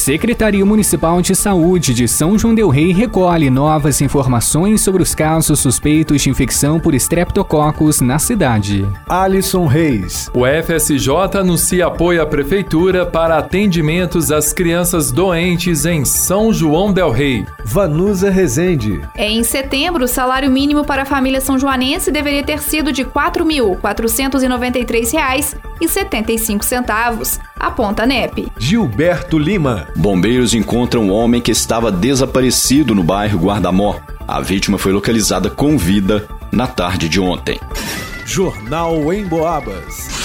Secretaria Municipal de Saúde de São João del Rei recolhe novas informações sobre os casos suspeitos de infecção por estreptococcus na cidade. Alisson Reis. O FSJ anuncia apoio à prefeitura para atendimentos às crianças doentes em São João del Rei. Vanusa Rezende. Em setembro, o salário mínimo para a família são joanense deveria ter sido de R$ 4.493,75, aponta a NEP. Gilberto Lima. Bombeiros encontram um homem que estava desaparecido no bairro Guardamó. A vítima foi localizada com vida na tarde de ontem. Jornal em Boabas.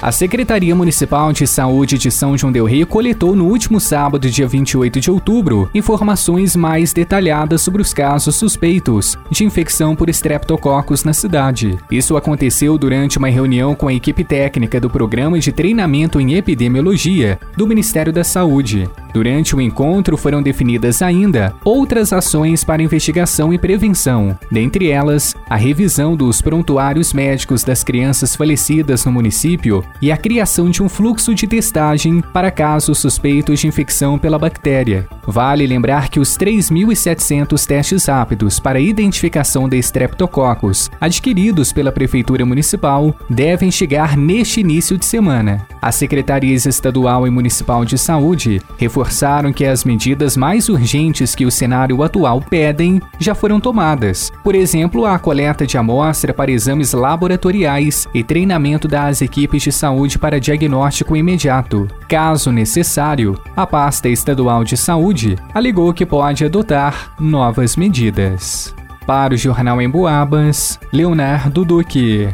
A Secretaria Municipal de Saúde de São João del Rei coletou no último sábado, dia 28 de outubro, informações mais detalhadas sobre os casos suspeitos de infecção por estreptococcus na cidade. Isso aconteceu durante uma reunião com a equipe técnica do Programa de Treinamento em Epidemiologia do Ministério da Saúde. Durante o encontro foram definidas ainda outras ações para investigação e prevenção, dentre elas a revisão dos prontuários médicos das crianças falecidas no município e a criação de um fluxo de testagem para casos suspeitos de infecção pela bactéria. Vale lembrar que os 3.700 testes rápidos para identificação de Streptococcus adquiridos pela Prefeitura Municipal devem chegar neste início de semana. As secretarias estadual e municipal de saúde reforçaram que as medidas mais urgentes que o cenário atual pedem já foram tomadas. Por exemplo, a coleta de amostra para exames laboratoriais e treinamento das equipes de saúde para diagnóstico imediato. Caso necessário, a pasta estadual de saúde alegou que pode adotar novas medidas. Para o Jornal em Boabas, Leonardo Duque.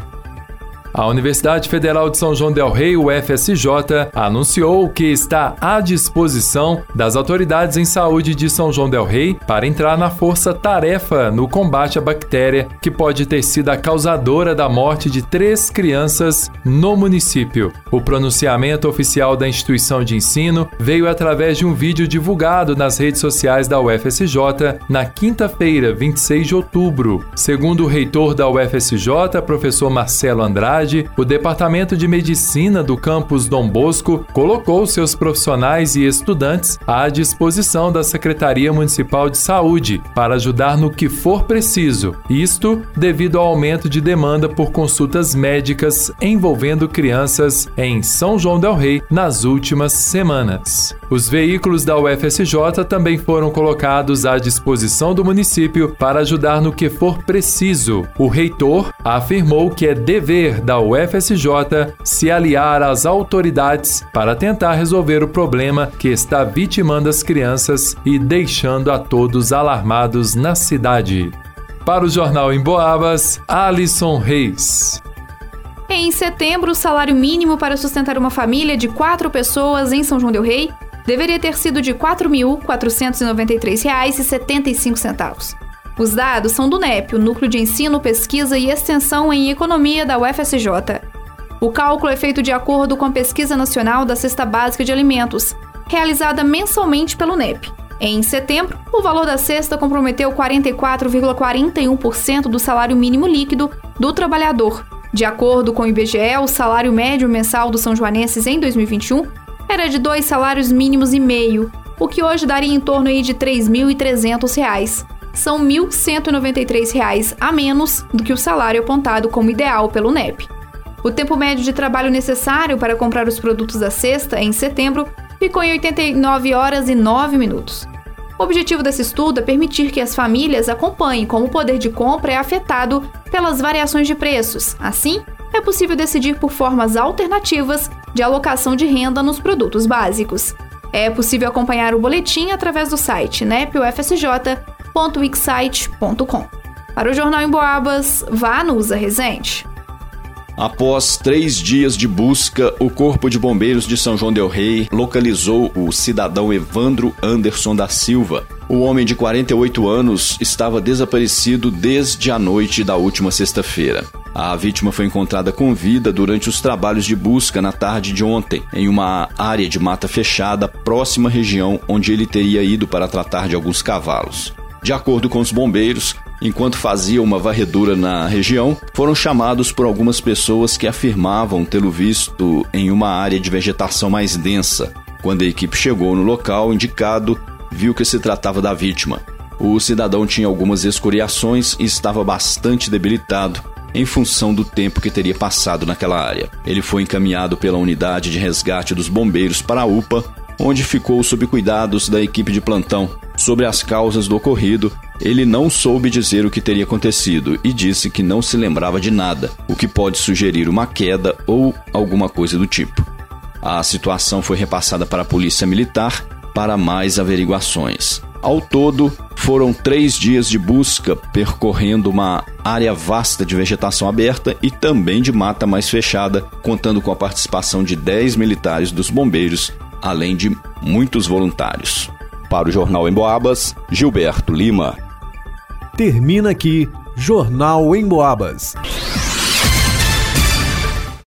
A Universidade Federal de São João del Rei, UFSJ, anunciou que está à disposição das autoridades em saúde de São João del Rei para entrar na força-tarefa no combate à bactéria que pode ter sido a causadora da morte de três crianças no município. O pronunciamento oficial da instituição de ensino veio através de um vídeo divulgado nas redes sociais da UFSJ na quinta-feira, 26 de outubro. Segundo o reitor da UFSJ, professor Marcelo Andrade, o Departamento de Medicina do campus Dom Bosco colocou seus profissionais e estudantes à disposição da Secretaria Municipal de Saúde para ajudar no que for preciso. Isto devido ao aumento de demanda por consultas médicas envolvendo crianças em São João del Rei nas últimas semanas. Os veículos da UFSJ também foram colocados à disposição do município para ajudar no que for preciso. O reitor afirmou que é dever da UFSJ se aliar às autoridades para tentar resolver o problema que está vitimando as crianças e deixando a todos alarmados na cidade. Para o Jornal em Boabas, Alisson Reis. Em setembro, o salário mínimo para sustentar uma família de quatro pessoas em São João del Rei deveria ter sido de R$ 4.493,75. Os dados são do NEP, o Núcleo de Ensino, Pesquisa e Extensão em Economia da UFSJ. O cálculo é feito de acordo com a Pesquisa Nacional da Cesta Básica de Alimentos, realizada mensalmente pelo NEP. Em setembro, o valor da cesta comprometeu 44,41% do salário mínimo líquido do trabalhador. De acordo com o IBGE, o salário médio mensal dos são joanenses em 2021 era de dois salários mínimos e meio, o que hoje daria em torno aí de R$ 3.300 são R$ 1.193 a menos do que o salário apontado como ideal pelo NEP. O tempo médio de trabalho necessário para comprar os produtos da cesta em setembro ficou em 89 horas e 9 minutos. O objetivo desse estudo é permitir que as famílias acompanhem como o poder de compra é afetado pelas variações de preços. Assim, é possível decidir por formas alternativas de alocação de renda nos produtos básicos. É possível acompanhar o boletim através do site nepufsj.com www.wixsite.com. Para o Jornal em Boabas, vá no Usa Resente. Após três dias de busca, o Corpo de Bombeiros de São João Del Rei localizou o cidadão Evandro Anderson da Silva. O homem de 48 anos estava desaparecido desde a noite da última sexta-feira. A vítima foi encontrada com vida durante os trabalhos de busca na tarde de ontem, em uma área de mata fechada próxima à região onde ele teria ido para tratar de alguns cavalos. De acordo com os bombeiros, enquanto fazia uma varredura na região, foram chamados por algumas pessoas que afirmavam tê-lo visto em uma área de vegetação mais densa. Quando a equipe chegou no local indicado, viu que se tratava da vítima. O cidadão tinha algumas escoriações e estava bastante debilitado em função do tempo que teria passado naquela área. Ele foi encaminhado pela unidade de resgate dos bombeiros para a UPA, onde ficou sob cuidados da equipe de plantão. Sobre as causas do ocorrido, ele não soube dizer o que teria acontecido e disse que não se lembrava de nada, o que pode sugerir uma queda ou alguma coisa do tipo. A situação foi repassada para a Polícia Militar para mais averiguações. Ao todo, foram três dias de busca percorrendo uma área vasta de vegetação aberta e também de mata mais fechada, contando com a participação de 10 militares dos bombeiros, além de muitos voluntários. Para o Jornal Emboabas, Gilberto Lima. Termina aqui Jornal Emboabas.